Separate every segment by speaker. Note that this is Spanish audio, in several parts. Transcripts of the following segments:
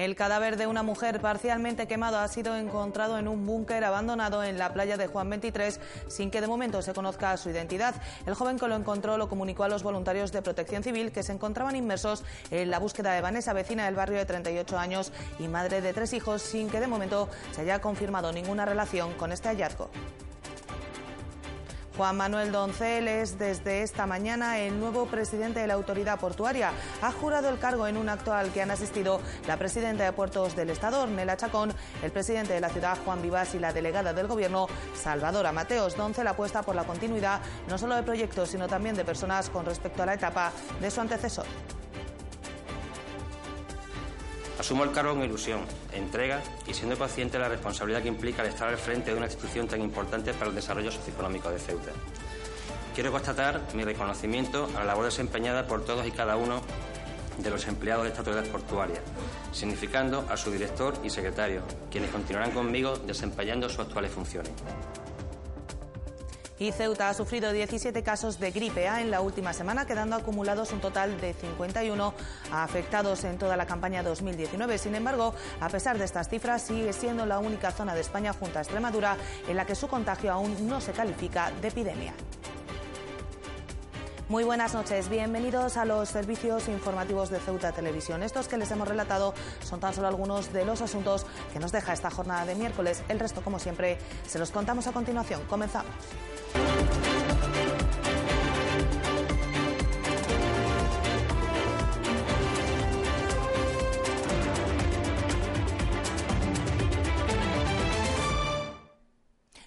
Speaker 1: El cadáver de una mujer parcialmente quemado ha sido encontrado en un búnker abandonado en la playa de Juan 23 sin que de momento se conozca su identidad. El joven que lo encontró lo comunicó a los voluntarios de protección civil que se encontraban inmersos en la búsqueda de Vanessa, vecina del barrio de 38 años y madre de tres hijos, sin que de momento se haya confirmado ninguna relación con este hallazgo. Juan Manuel Doncel es desde esta mañana el nuevo presidente de la autoridad portuaria. Ha jurado el cargo en un acto al que han asistido la presidenta de Puertos del Estado, Ornella Chacón, el presidente de la ciudad, Juan Vivas, y la delegada del Gobierno, Salvadora Mateos. Doncel apuesta por la continuidad no solo de proyectos, sino también de personas con respecto a la etapa de su antecesor.
Speaker 2: Asumo el cargo con ilusión, entrega y siendo paciente la responsabilidad que implica el estar al frente de una institución tan importante para el desarrollo socioeconómico de Ceuta. Quiero constatar mi reconocimiento a la labor desempeñada por todos y cada uno de los empleados de esta autoridad portuaria, significando a su director y secretario, quienes continuarán conmigo desempeñando sus actuales funciones
Speaker 1: y Ceuta ha sufrido 17 casos de gripe A en la última semana, quedando acumulados un total de 51 afectados en toda la campaña 2019. Sin embargo, a pesar de estas cifras, sigue siendo la única zona de España junto a Extremadura en la que su contagio aún no se califica de epidemia. Muy buenas noches, bienvenidos a los servicios informativos de Ceuta Televisión. Estos que les hemos relatado son tan solo algunos de los asuntos que nos deja esta jornada de miércoles. El resto, como siempre, se los contamos a continuación. Comenzamos. Thank you.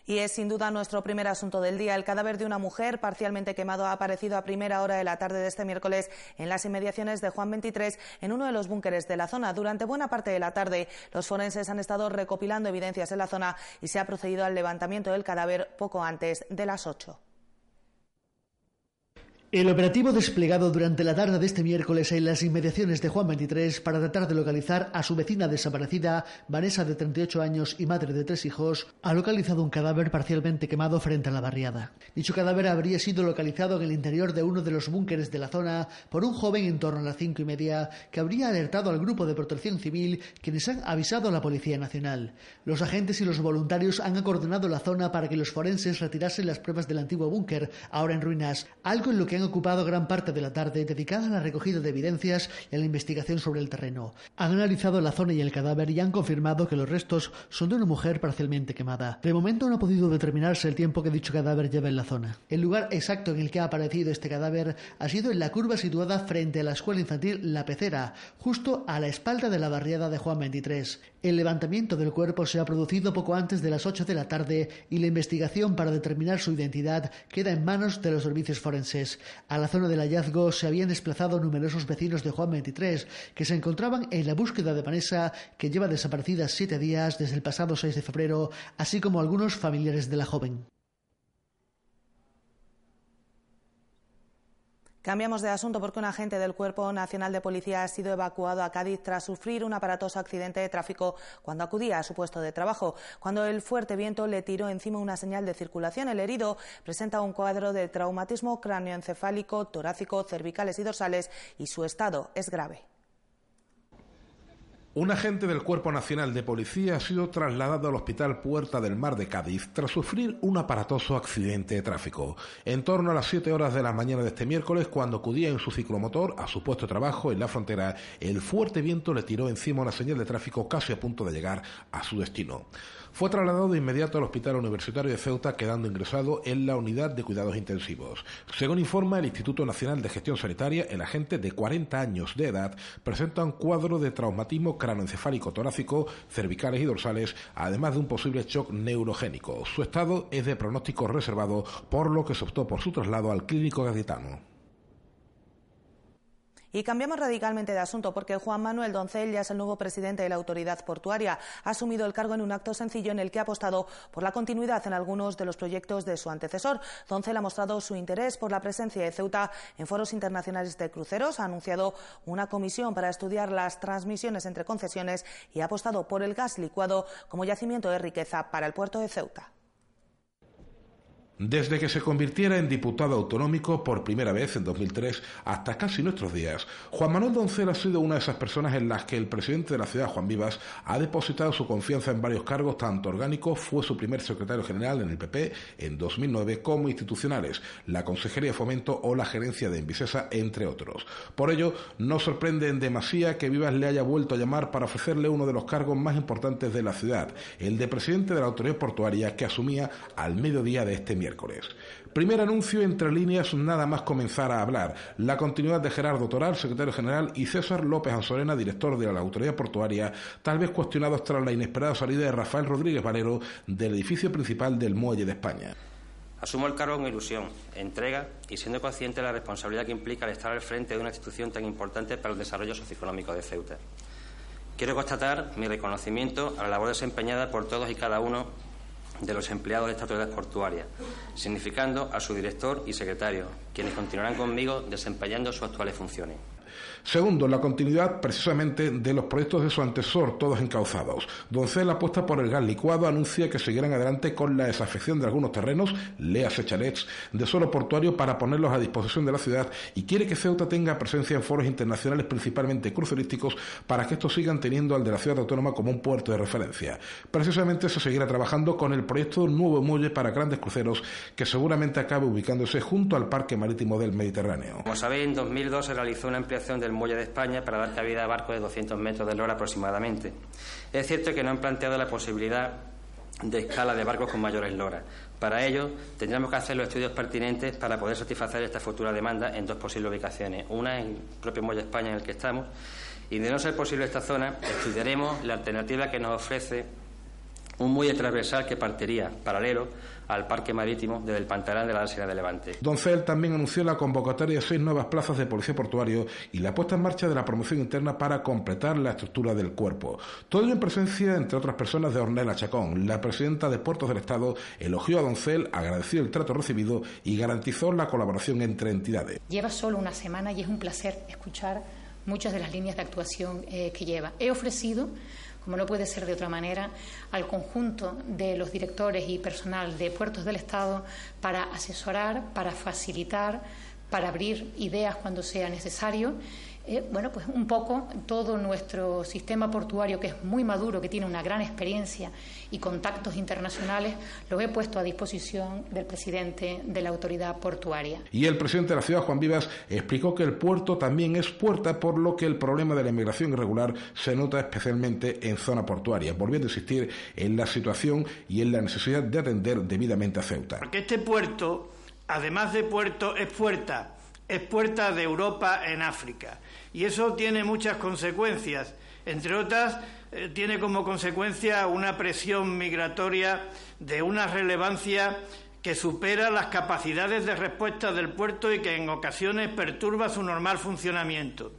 Speaker 1: Y es sin duda nuestro primer asunto del día. El cadáver de una mujer parcialmente quemado ha aparecido a primera hora de la tarde de este miércoles en las inmediaciones de Juan 23 en uno de los búnkeres de la zona. Durante buena parte de la tarde, los forenses han estado recopilando evidencias en la zona y se ha procedido al levantamiento del cadáver poco antes de las ocho.
Speaker 3: El operativo desplegado durante la tarde de este miércoles en las inmediaciones de Juan 23 para tratar de localizar a su vecina desaparecida, Vanessa de 38 años y madre de tres hijos, ha localizado un cadáver parcialmente quemado frente a la barriada. Dicho cadáver habría sido localizado en el interior de uno de los búnkeres de la zona por un joven en torno a las cinco y media que habría alertado al grupo de protección civil quienes han avisado a la Policía Nacional. Los agentes y los voluntarios han acordonado la zona para que los forenses retirasen las pruebas del antiguo búnker, ahora en ruinas, algo en lo que ocupado gran parte de la tarde dedicada a la recogida de evidencias y a la investigación sobre el terreno. Han analizado la zona y el cadáver y han confirmado que los restos son de una mujer parcialmente quemada. De momento no ha podido determinarse el tiempo que dicho cadáver lleva en la zona. El lugar exacto en el que ha aparecido este cadáver ha sido en la curva situada frente a la escuela infantil La Pecera, justo a la espalda de la barriada de Juan 23. El levantamiento del cuerpo se ha producido poco antes de las 8 de la tarde y la investigación para determinar su identidad queda en manos de los servicios forenses. A la zona del hallazgo se habían desplazado numerosos vecinos de Juan 23 que se encontraban en la búsqueda de Vanessa, que lleva desaparecida siete días desde el pasado 6 de febrero, así como algunos familiares de la joven.
Speaker 1: Cambiamos de asunto porque un agente del Cuerpo Nacional de Policía ha sido evacuado a Cádiz tras sufrir un aparatoso accidente de tráfico cuando acudía a su puesto de trabajo. Cuando el fuerte viento le tiró encima una señal de circulación, el herido presenta un cuadro de traumatismo cráneoencefálico, torácico, cervicales y dorsales y su estado es grave.
Speaker 4: Un agente del Cuerpo Nacional de Policía ha sido trasladado al Hospital Puerta del Mar de Cádiz tras sufrir un aparatoso accidente de tráfico. En torno a las 7 horas de la mañana de este miércoles, cuando acudía en su ciclomotor a su puesto de trabajo en la frontera, el fuerte viento le tiró encima una señal de tráfico casi a punto de llegar a su destino. Fue trasladado de inmediato al Hospital Universitario de Ceuta, quedando ingresado en la unidad de cuidados intensivos. Según informa el Instituto Nacional de Gestión Sanitaria, el agente de 40 años de edad presenta un cuadro de traumatismo cranoencefálico torácico, cervicales y dorsales, además de un posible shock neurogénico. Su estado es de pronóstico reservado, por lo que se optó por su traslado al clínico gaditano.
Speaker 1: Y cambiamos radicalmente de asunto porque Juan Manuel Doncel ya es el nuevo presidente de la autoridad portuaria. Ha asumido el cargo en un acto sencillo en el que ha apostado por la continuidad en algunos de los proyectos de su antecesor. Doncel ha mostrado su interés por la presencia de Ceuta en foros internacionales de cruceros, ha anunciado una comisión para estudiar las transmisiones entre concesiones y ha apostado por el gas licuado como yacimiento de riqueza para el puerto de Ceuta.
Speaker 4: Desde que se convirtiera en diputado autonómico por primera vez en 2003 hasta casi nuestros días, Juan Manuel Doncel ha sido una de esas personas en las que el presidente de la ciudad, Juan Vivas, ha depositado su confianza en varios cargos, tanto orgánicos, fue su primer secretario general en el PP en 2009, como institucionales, la Consejería de Fomento o la Gerencia de Envicesa, entre otros. Por ello, no sorprende en demasía que Vivas le haya vuelto a llamar para ofrecerle uno de los cargos más importantes de la ciudad, el de presidente de la Autoridad Portuaria que asumía al mediodía de este miércoles. Primer anuncio entre líneas nada más comenzar a hablar. La continuidad de Gerardo Toral, secretario general, y César López Anzorena, director de la Autoridad Portuaria, tal vez cuestionados tras la inesperada salida de Rafael Rodríguez Valero del edificio principal del Muelle de España.
Speaker 2: Asumo el cargo con ilusión, entrega y siendo consciente de la responsabilidad que implica el estar al frente de una institución tan importante para el desarrollo socioeconómico de Ceuta. Quiero constatar mi reconocimiento a la labor desempeñada por todos y cada uno de los empleados de esta autoridad portuaria, significando a su director y secretario, quienes continuarán conmigo desempeñando sus actuales funciones.
Speaker 4: Segundo, la continuidad precisamente de los proyectos de su antecesor, todos encauzados. Doncel apuesta por el gas licuado, anuncia que seguirán adelante con la desafección de algunos terrenos, léase chalets, de suelo portuario para ponerlos a disposición de la ciudad y quiere que Ceuta tenga presencia en foros internacionales, principalmente crucerísticos, para que estos sigan teniendo al de la ciudad autónoma como un puerto de referencia. Precisamente se seguirá trabajando con el proyecto Nuevo Muelle para grandes cruceros, que seguramente acabe ubicándose junto al Parque Marítimo del Mediterráneo.
Speaker 2: Como sabéis, en 2002 se realizó una ampliación del muelle de España para dar cabida a barcos de 200 metros de lora aproximadamente. Es cierto que no han planteado la posibilidad de escala de barcos con mayores loras. Para ello, tendremos que hacer los estudios pertinentes para poder satisfacer esta futura demanda en dos posibles ubicaciones. Una en el propio Muelle de España en el que estamos y, de no ser posible esta zona, estudiaremos la alternativa que nos ofrece un muelle transversal que partiría paralelo al parque marítimo desde el Pantalán de la Sierra de Levante.
Speaker 4: Doncel también anunció la convocatoria de seis nuevas plazas de policía portuario y la puesta en marcha de la promoción interna para completar la estructura del cuerpo. Todo ello en presencia, entre otras personas, de Ornella Chacón. La presidenta de Puertos del Estado elogió a Doncel, agradeció el trato recibido y garantizó la colaboración entre entidades.
Speaker 5: Lleva solo una semana y es un placer escuchar muchas de las líneas de actuación eh, que lleva. He ofrecido como no puede ser de otra manera, al conjunto de los directores y personal de puertos del Estado para asesorar, para facilitar, para abrir ideas cuando sea necesario eh, bueno, pues un poco todo nuestro sistema portuario, que es muy maduro, que tiene una gran experiencia y contactos internacionales, lo he puesto a disposición del presidente de la autoridad portuaria.
Speaker 4: Y el presidente de la ciudad, Juan Vivas, explicó que el puerto también es puerta, por lo que el problema de la inmigración irregular se nota especialmente en zona portuaria, volviendo a insistir en la situación y en la necesidad de atender debidamente a Ceuta.
Speaker 6: Porque este puerto, además de puerto, es puerta, es puerta de Europa en África y eso tiene muchas consecuencias. Entre otras, eh, tiene como consecuencia una presión migratoria de una relevancia que supera las capacidades de respuesta del puerto y que en ocasiones perturba su normal funcionamiento.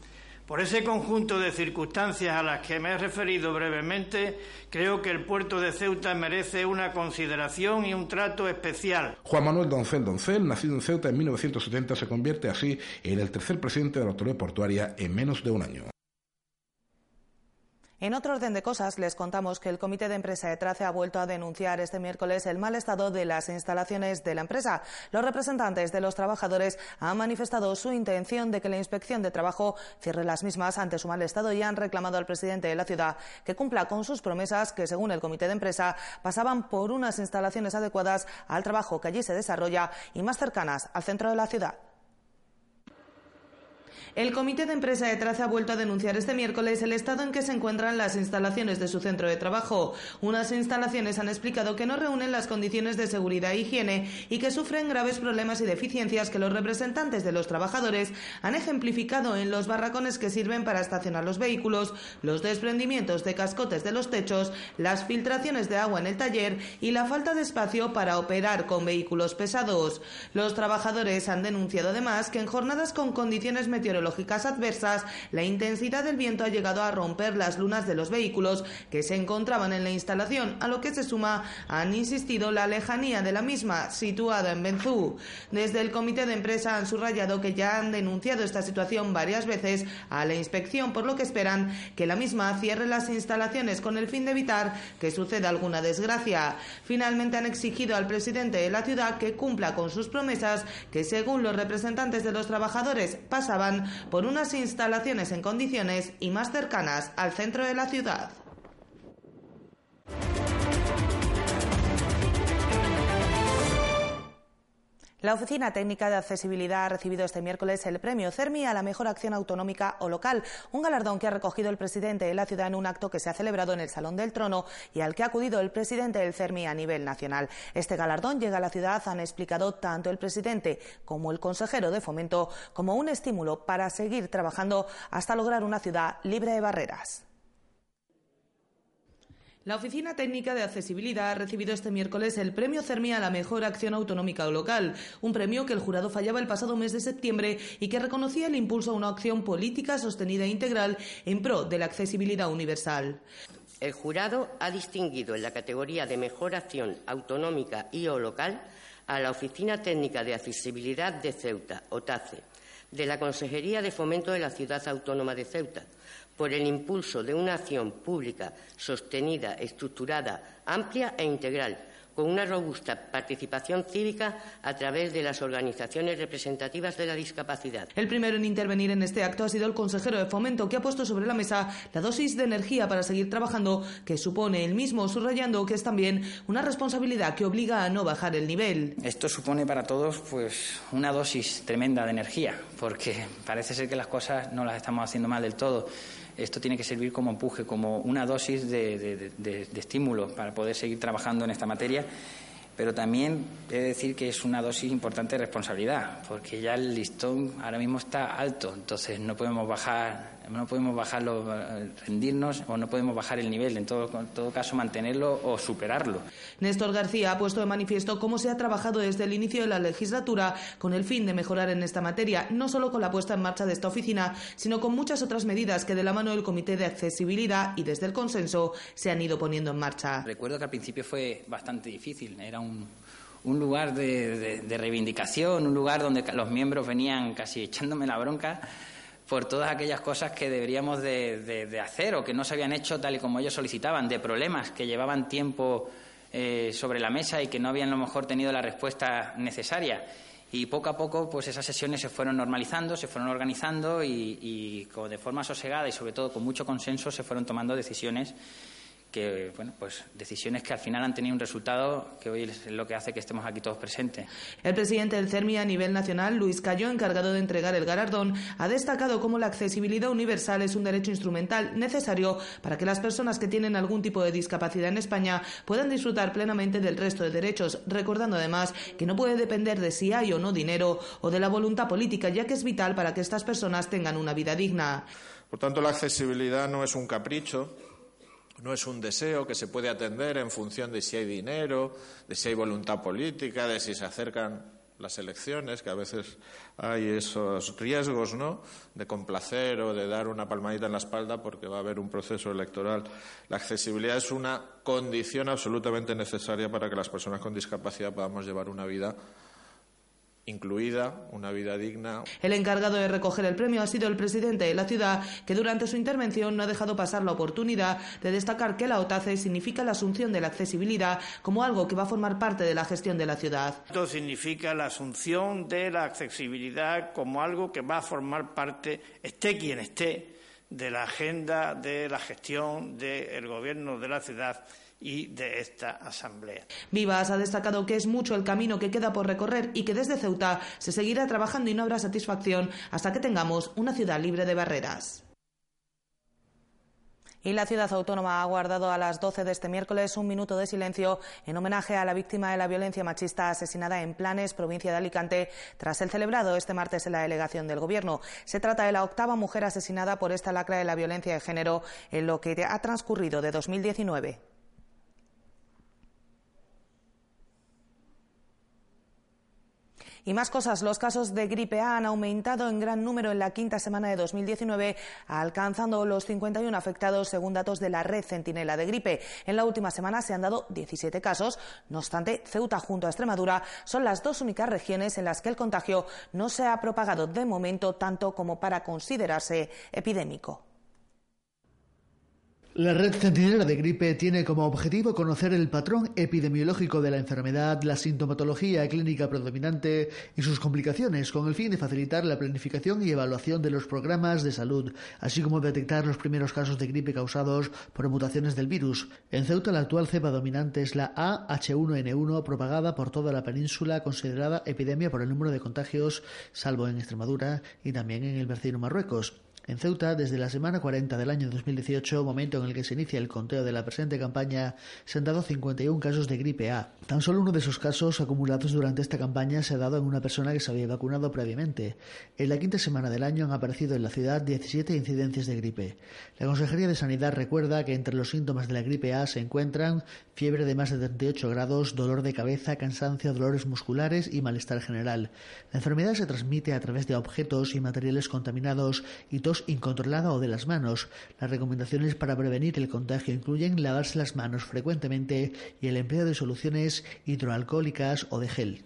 Speaker 6: Por ese conjunto de circunstancias a las que me he referido brevemente, creo que el puerto de Ceuta merece una consideración y un trato especial.
Speaker 4: Juan Manuel Doncel Doncel, nacido en Ceuta en 1970, se convierte así en el tercer presidente de la autoridad portuaria en menos de un año.
Speaker 1: En otro orden de cosas, les contamos que el Comité de Empresa de Trace ha vuelto a denunciar este miércoles el mal estado de las instalaciones de la empresa. Los representantes de los trabajadores han manifestado su intención de que la Inspección de Trabajo cierre las mismas ante su mal estado y han reclamado al presidente de la ciudad que cumpla con sus promesas que, según el Comité de Empresa, pasaban por unas instalaciones adecuadas al trabajo que allí se desarrolla y más cercanas al centro de la ciudad. El Comité de Empresa de Traza ha vuelto a denunciar este miércoles el estado en que se encuentran las instalaciones de su centro de trabajo. Unas instalaciones han explicado que no reúnen las condiciones de seguridad e higiene y que sufren graves problemas y deficiencias que los representantes de los trabajadores han ejemplificado en los barracones que sirven para estacionar los vehículos, los desprendimientos de cascotes de los techos, las filtraciones de agua en el taller y la falta de espacio para operar con vehículos pesados. Los trabajadores han denunciado además que en jornadas con condiciones meteorológicas meteorológicas adversas, la intensidad del viento ha llegado a romper las lunas de los vehículos que se encontraban en la instalación, a lo que se suma, han insistido, la lejanía de la misma, situada en Benzú. Desde el comité de empresa han subrayado que ya han denunciado esta situación varias veces a la inspección, por lo que esperan que la misma cierre las instalaciones con el fin de evitar que suceda alguna desgracia. Finalmente han exigido al presidente de la ciudad que cumpla con sus promesas que, según los representantes de los trabajadores, pasaban por unas instalaciones en condiciones y más cercanas al centro de la ciudad. La Oficina Técnica de Accesibilidad ha recibido este miércoles el premio CERMI a la mejor acción autonómica o local, un galardón que ha recogido el presidente de la ciudad en un acto que se ha celebrado en el Salón del Trono y al que ha acudido el presidente del CERMI a nivel nacional. Este galardón llega a la ciudad, han explicado tanto el presidente como el consejero de fomento, como un estímulo para seguir trabajando hasta lograr una ciudad libre de barreras. La Oficina Técnica de Accesibilidad ha recibido este miércoles el premio CERMI a la mejor acción autonómica o local, un premio que el jurado fallaba el pasado mes de septiembre y que reconocía el impulso a una acción política sostenida e integral en pro de la accesibilidad universal.
Speaker 7: El jurado ha distinguido en la categoría de mejor acción autonómica y o local a la Oficina Técnica de Accesibilidad de Ceuta, OTACE, de la Consejería de Fomento de la Ciudad Autónoma de Ceuta, por el impulso de una acción pública sostenida, estructurada, amplia e integral, con una robusta participación cívica a través de las organizaciones representativas de la discapacidad.
Speaker 1: El primero en intervenir en este acto ha sido el consejero de Fomento, que ha puesto sobre la mesa la dosis de energía para seguir trabajando que supone el mismo, subrayando que es también una responsabilidad que obliga a no bajar el nivel.
Speaker 8: Esto supone para todos pues una dosis tremenda de energía, porque parece ser que las cosas no las estamos haciendo mal del todo esto tiene que servir como empuje, como una dosis de, estímulo para poder seguir trabajando en esta materia. Pero también he de decir que es una dosis importante de responsabilidad, porque ya el listón ahora mismo está alto, entonces no podemos bajar, no podemos bajarlo, rendirnos o no podemos bajar el nivel, en todo, en todo caso mantenerlo o superarlo.
Speaker 1: Néstor García ha puesto de manifiesto cómo se ha trabajado desde el inicio de la legislatura con el fin de mejorar en esta materia, no solo con la puesta en marcha de esta oficina, sino con muchas otras medidas que de la mano del Comité de Accesibilidad y desde el consenso se han ido poniendo en marcha.
Speaker 8: Recuerdo que al principio fue bastante difícil, era un, lugar de, reivindicación, un lugar donde los miembros venían casi echándome la bronca por todas aquellas cosas que deberíamos de, hacer o que no se habían hecho tal y como ellos solicitaban, de problemas que llevaban tiempo eh, sobre la mesa y que no habían lo mejor tenido la respuesta necesaria. Y poco a poco, pues esas sesiones se fueron normalizando, se fueron organizando y, y de forma sosegada y sobre todo con mucho consenso se fueron tomando decisiones que, bueno, pues decisiones que al final han tenido un resultado que hoy es lo que hace que estemos aquí todos presentes.
Speaker 1: El presidente del CERMI a nivel nacional, Luis Cayo, encargado de entregar el galardón, ha destacado cómo la accesibilidad universal es un derecho instrumental necesario para que las personas que tienen algún tipo de discapacidad en España puedan disfrutar plenamente del resto de derechos, recordando además que no puede depender de si hay o no dinero o de la voluntad política, ya que es vital para que estas personas tengan una vida digna.
Speaker 9: Por tanto, la accesibilidad no es un capricho, no es un deseo que se puede atender en función de si hay dinero, de si hay voluntad política, de si se acercan las elecciones, que a veces hay esos riesgos, ¿no? De complacer o de dar una palmadita en la espalda porque va a haber un proceso electoral. La accesibilidad es una condición absolutamente necesaria para que las personas con discapacidad podamos llevar una vida incluida una vida digna.
Speaker 1: El encargado de recoger el premio ha sido el presidente de la ciudad, que durante su intervención no ha dejado pasar la oportunidad de destacar que la OTACE significa la asunción de la accesibilidad como algo que va a formar parte de la gestión de la ciudad.
Speaker 6: Esto significa la asunción de la accesibilidad como algo que va a formar parte, esté quien esté, de la agenda de la gestión del gobierno de la ciudad y de esta Asamblea.
Speaker 1: Vivas ha destacado que es mucho el camino que queda por recorrer y que desde Ceuta se seguirá trabajando y no habrá satisfacción hasta que tengamos una ciudad libre de barreras. Y la ciudad autónoma ha guardado a las 12 de este miércoles un minuto de silencio en homenaje a la víctima de la violencia machista asesinada en Planes, provincia de Alicante, tras el celebrado este martes en la delegación del Gobierno. Se trata de la octava mujer asesinada por esta lacra de la violencia de género en lo que ha transcurrido de 2019. Y más cosas, los casos de gripe A han aumentado en gran número en la quinta semana de 2019, alcanzando los 51 afectados según datos de la red Centinela de Gripe. En la última semana se han dado 17 casos. No obstante, Ceuta junto a Extremadura son las dos únicas regiones en las que el contagio no se ha propagado de momento tanto como para considerarse epidémico.
Speaker 3: La red centinela de gripe tiene como objetivo conocer el patrón epidemiológico de la enfermedad, la sintomatología clínica predominante y sus complicaciones, con el fin de facilitar la planificación y evaluación de los programas de salud, así como detectar los primeros casos de gripe causados por mutaciones del virus. En Ceuta, la actual cepa dominante es la AH1N1, propagada por toda la península, considerada epidemia por el número de contagios, salvo en Extremadura y también en el vecino Marruecos. En Ceuta, desde la semana 40 del año 2018, momento en el que se inicia el conteo de la presente campaña, se han dado 51 casos de gripe A. Tan solo uno de esos casos acumulados durante esta campaña se ha dado en una persona que se había vacunado previamente. En la quinta semana del año han aparecido en la ciudad 17 incidencias de gripe. La Consejería de Sanidad recuerda que entre los síntomas de la gripe A se encuentran fiebre de más de 38 grados, dolor de cabeza, cansancio, dolores musculares y malestar general. La enfermedad se transmite a través de objetos y materiales contaminados y tos incontrolada o de las manos. Las recomendaciones para prevenir el contagio incluyen lavarse las manos frecuentemente y el empleo de soluciones hidroalcohólicas o de gel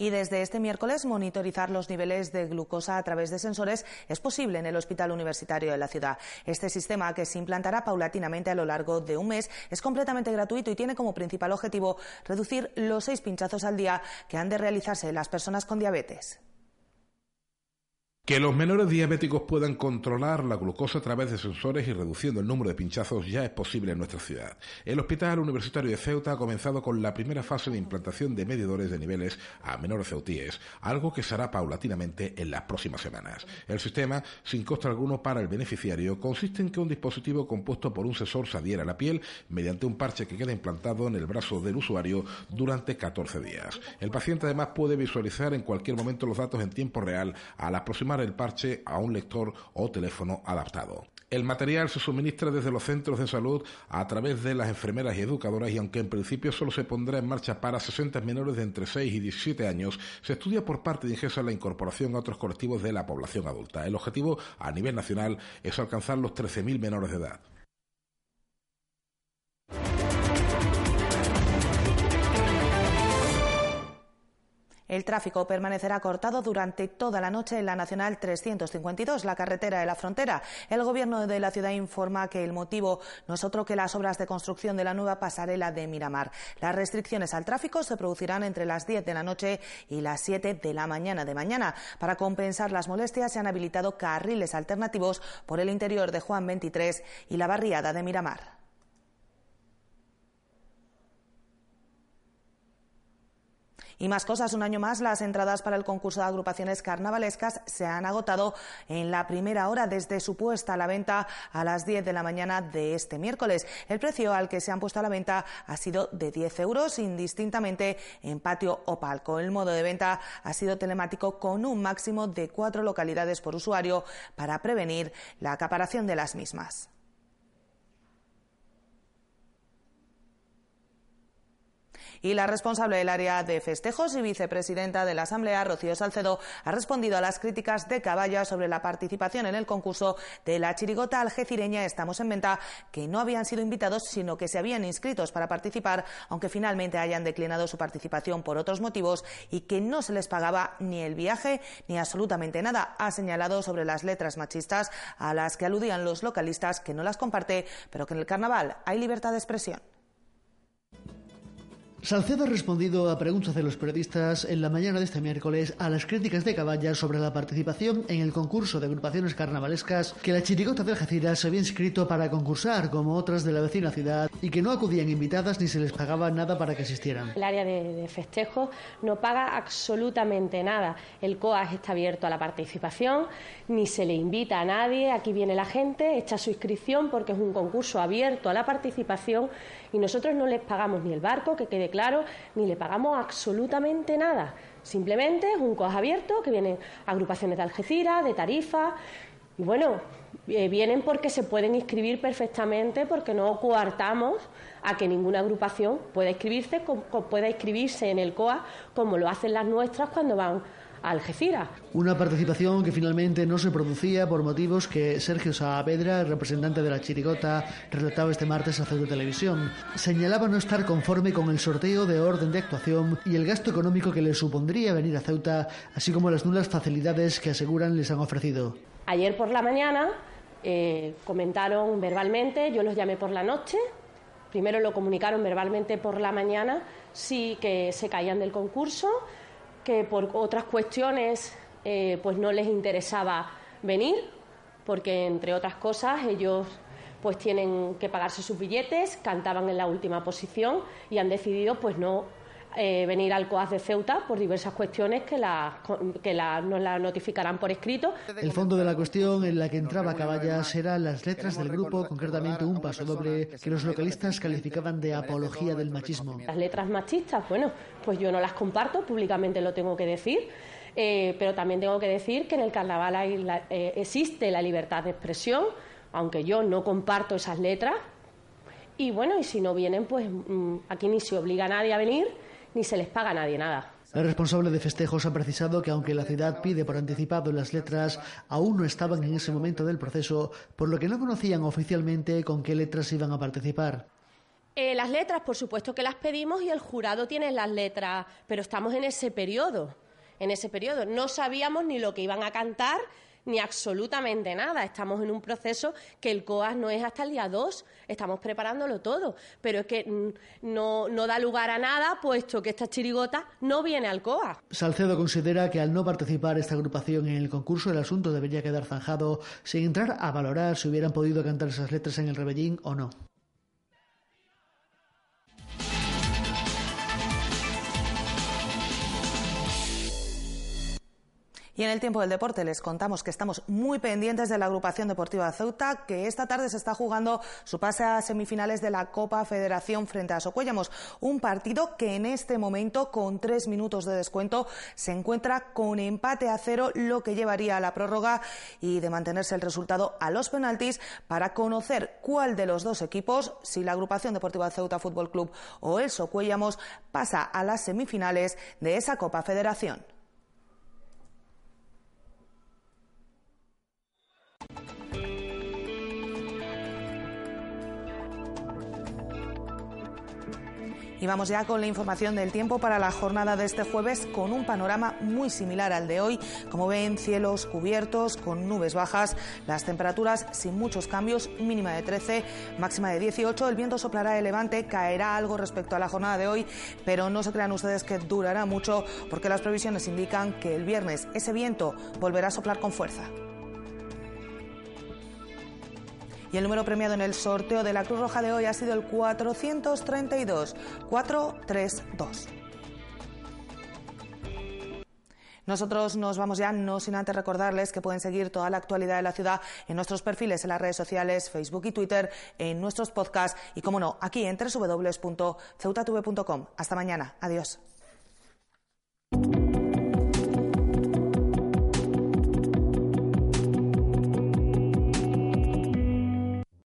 Speaker 1: y desde este miércoles monitorizar los niveles de glucosa a través de sensores es posible en el Hospital Universitario de la ciudad. Este sistema, que se implantará paulatinamente a lo largo de un mes, es completamente gratuito y tiene como principal objetivo reducir los seis pinchazos al día que han de realizarse las personas con diabetes.
Speaker 4: Que los menores diabéticos puedan controlar la glucosa a través de sensores y reduciendo el número de pinchazos ya es posible en nuestra ciudad. El Hospital Universitario de Ceuta ha comenzado con la primera fase de implantación de medidores de niveles a menores ceutíes, algo que se hará paulatinamente en las próximas semanas. El sistema, sin coste alguno para el beneficiario, consiste en que un dispositivo compuesto por un sensor se adhiera a la piel mediante un parche que queda implantado en el brazo del usuario durante 14 días. El paciente además puede visualizar en cualquier momento los datos en tiempo real al aproximar el parche a un lector o teléfono adaptado. El material se suministra desde los centros de salud a través de las enfermeras y educadoras y aunque en principio solo se pondrá en marcha para 60 menores de entre 6 y 17 años, se estudia por parte de Ingesa la incorporación a otros colectivos de la población adulta. El objetivo a nivel nacional es alcanzar los 13.000 menores de edad.
Speaker 1: El tráfico permanecerá cortado durante toda la noche en la Nacional 352, la carretera de la frontera. El Gobierno de la ciudad informa que el motivo no es otro que las obras de construcción de la nueva pasarela de Miramar. Las restricciones al tráfico se producirán entre las 10 de la noche y las 7 de la mañana de mañana. Para compensar las molestias se han habilitado carriles alternativos por el interior de Juan 23 y la barriada de Miramar. Y más cosas, un año más, las entradas para el concurso de agrupaciones carnavalescas se han agotado en la primera hora desde su puesta a la venta a las 10 de la mañana de este miércoles. El precio al que se han puesto a la venta ha sido de 10 euros, indistintamente en patio o palco. El modo de venta ha sido telemático con un máximo de cuatro localidades por usuario para prevenir la acaparación de las mismas. Y la responsable del área de festejos y vicepresidenta de la Asamblea, Rocío Salcedo, ha respondido a las críticas de Caballa sobre la participación en el concurso de la chirigota algecireña Estamos en Venta, que no habían sido invitados, sino que se habían inscritos para participar, aunque finalmente hayan declinado su participación por otros motivos y que no se les pagaba ni el viaje ni absolutamente nada. Ha señalado sobre las letras machistas a las que aludían los localistas que no las comparte, pero que en el carnaval hay libertad de expresión.
Speaker 3: Salcedo ha respondido a preguntas de los periodistas en la mañana de este miércoles a las críticas de Caballas sobre la participación en el concurso de agrupaciones carnavalescas que la chirigota de Algeciras se había inscrito para concursar como otras de la vecina ciudad y que no acudían invitadas ni se les pagaba nada para que asistieran.
Speaker 10: El área de, festejos no paga absolutamente nada. El COAS está abierto a la participación, ni se le invita a nadie. Aquí viene la gente, echa su inscripción porque es un concurso abierto a la participación y nosotros no les pagamos ni el barco, que quede claro, ni le pagamos absolutamente nada. Simplemente es un COAS abierto que vienen agrupaciones de Algeciras, de Tarifa, Y bueno, eh, vienen porque se pueden inscribir perfectamente, porque no coartamos a que ninguna agrupación pueda inscribirse, pueda inscribirse en el COA como lo hacen las nuestras cuando van a Algeciras.
Speaker 3: Una participación que finalmente no se producía por motivos que Sergio Saavedra, representante de la Chirigota, relataba este martes a Ceuta Televisión. Señalaba no estar conforme con el sorteo de orden de actuación y el gasto económico que le supondría venir a Ceuta, así como las nulas facilidades que aseguran les han ofrecido.
Speaker 10: Ayer por la mañana eh, comentaron verbalmente, yo los llamé por la noche, primero lo comunicaron verbalmente por la mañana, sí que se caían del concurso, que por otras cuestiones eh, pues no les interesaba venir, porque entre otras cosas ellos pues tienen que pagarse sus billetes, cantaban en la última posición y han decidido pues no eh, venir al COAS de Ceuta por diversas cuestiones que, la, que la, nos la notificarán por escrito.
Speaker 3: El fondo de la cuestión en la que entraba Caballas eran las letras del grupo, concretamente un paso doble que los localistas calificaban de apología del machismo.
Speaker 10: Las letras machistas, bueno, pues yo no las comparto, públicamente lo tengo que decir. Eh, pero también tengo que decir que en el carnaval eh, existe la libertad de expresión, aunque yo no comparto esas letras. Y bueno, y si no vienen, pues mm, aquí ni se obliga a nadie a venir, ni se les paga a nadie nada.
Speaker 3: El responsable de festejos ha precisado que aunque la ciudad pide por anticipado las letras, aún no estaban en ese momento del proceso, por lo que no conocían oficialmente con qué letras iban a participar.
Speaker 10: Eh, las letras, por supuesto que las pedimos y el jurado tiene las letras, pero estamos en ese periodo. En ese periodo no sabíamos ni lo que iban a cantar, ni absolutamente nada. Estamos en un proceso que el COAS no es hasta el día 2, estamos preparándolo todo, pero es que mm, no, da lugar a nada puesto que esta chirigota no viene al COAS.
Speaker 3: Salcedo considera que al no participar esta agrupación en el concurso el asunto debería quedar zanjado sin entrar a valorar si hubieran podido cantar esas letras en el rebellín o no.
Speaker 1: Y en el tiempo del deporte les contamos que estamos muy pendientes de la agrupación deportiva Ceuta, que esta tarde se está jugando su pase a semifinales de la Copa Federación frente a Socuellamos. Un partido que en este momento, con tres minutos de descuento, se encuentra con empate a cero, lo que llevaría a la prórroga y de mantenerse el resultado a los penaltis para conocer cuál de los dos equipos, si la agrupación deportiva Ceuta Fútbol Club o el Socuellamos, pasa a las semifinales de esa Copa Federación. Y vamos ya con la información del tiempo para la jornada de este jueves con un panorama muy similar al de hoy. Como ven, cielos cubiertos con nubes bajas, las temperaturas sin muchos cambios, mínima de 13, máxima de 18. El viento soplará de levante, caerá algo respecto a la jornada de hoy, pero no se crean ustedes que durará mucho porque las previsiones indican que el viernes ese viento volverá a soplar con fuerza. Y el número premiado en el sorteo de la Cruz Roja de hoy ha sido el 432 432. Nosotros nos vamos ya, no sin antes recordarles que pueden seguir toda la actualidad de la ciudad en nuestros perfiles en las redes sociales, Facebook y Twitter, en nuestros podcasts y, como no, aquí en www.ceutatv.com. Hasta mañana. Adiós.